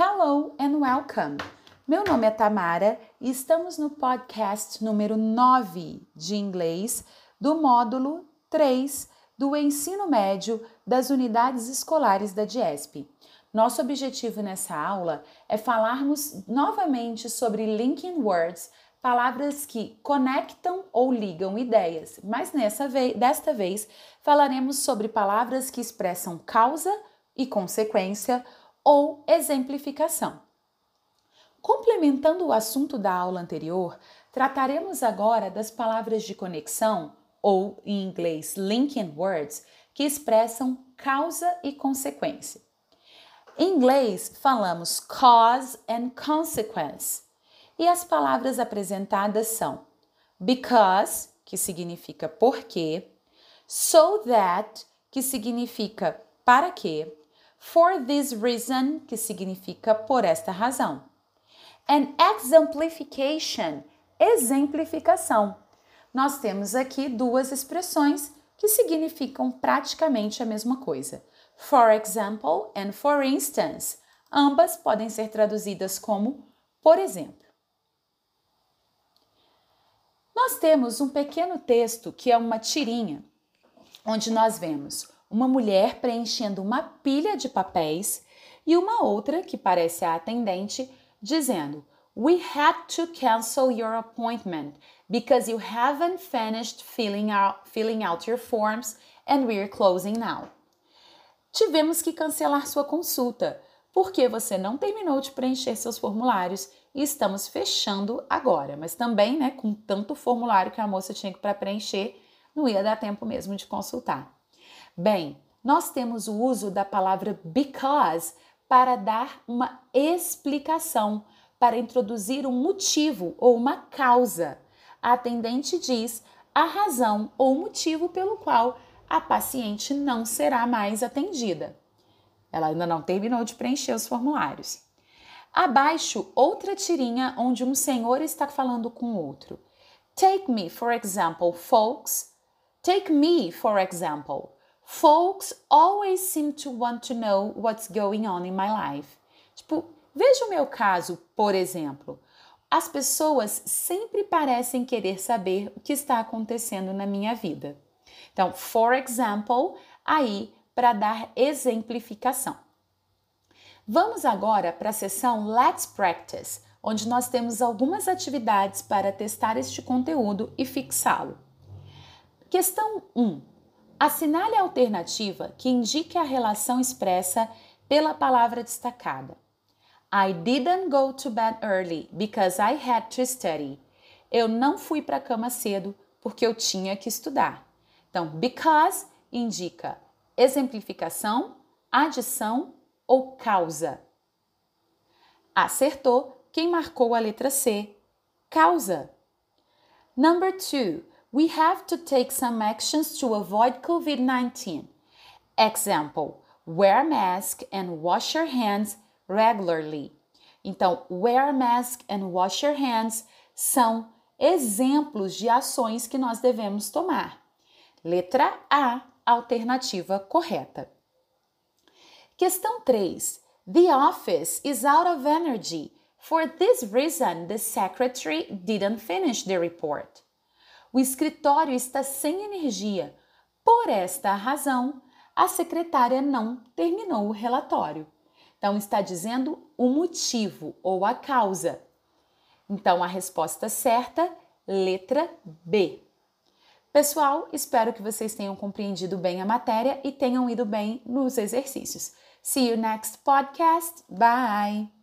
Hello and welcome! Meu nome é Tamara e estamos no podcast número 9 de inglês do módulo 3 do ensino médio das unidades escolares da DIESP. Nosso objetivo nessa aula é falarmos novamente sobre linking words, palavras que conectam ou ligam ideias, mas nessa vez, desta vez falaremos sobre palavras que expressam causa e consequência ou exemplificação. Complementando o assunto da aula anterior, trataremos agora das palavras de conexão, ou em inglês linking words, que expressam causa e consequência. Em inglês, falamos cause and consequence, e as palavras apresentadas são because, que significa porque, so that, que significa para que, for this reason, que significa por esta razão. And exemplification, exemplificação. Nós temos aqui duas expressões que significam praticamente a mesma coisa. For example and for instance. Ambas podem ser traduzidas como por exemplo. Nós temos um pequeno texto que é uma tirinha, onde nós vemos uma mulher preenchendo uma pilha de papéis e uma outra, que parece a atendente, dizendo: We had to cancel your appointment because you haven't finished filling out, filling out your forms and we're closing now. Tivemos que cancelar sua consulta porque você não terminou de preencher seus formulários e estamos fechando agora. Mas também, né, com tanto formulário que a moça tinha para preencher, não ia dar tempo mesmo de consultar. Bem, nós temos o uso da palavra because para dar uma explicação, para introduzir um motivo ou uma causa. A atendente diz a razão ou motivo pelo qual a paciente não será mais atendida. Ela ainda não terminou de preencher os formulários. Abaixo, outra tirinha onde um senhor está falando com outro. Take me, for example, folks. Take me, for example. Folks always seem to want to know what's going on in my life. Tipo, veja o meu caso, por exemplo. As pessoas sempre parecem querer saber o que está acontecendo na minha vida. Então, for example, aí para dar exemplificação. Vamos agora para a seção Let's Practice, onde nós temos algumas atividades para testar este conteúdo e fixá-lo. Questão 1. Assinale a alternativa que indique a relação expressa pela palavra destacada. I didn't go to bed early because I had to study. Eu não fui para a cama cedo porque eu tinha que estudar. Então, because indica exemplificação, adição ou causa. Acertou quem marcou a letra C. Causa. Number two we have to take some actions to avoid COVID 19. Example: wear mask and wash your hands regularly. Então, wear mask and wash your hands são exemplos de ações que nós devemos tomar. Letra A, alternativa correta. Questão 3. The office is out of energy. For this reason, the secretary didn't finish the report. O escritório está sem energia. Por esta razão, a secretária não terminou o relatório. Então, está dizendo o motivo ou a causa. Então, a resposta certa, letra B. Pessoal, espero que vocês tenham compreendido bem a matéria e tenham ido bem nos exercícios. See you next podcast. Bye!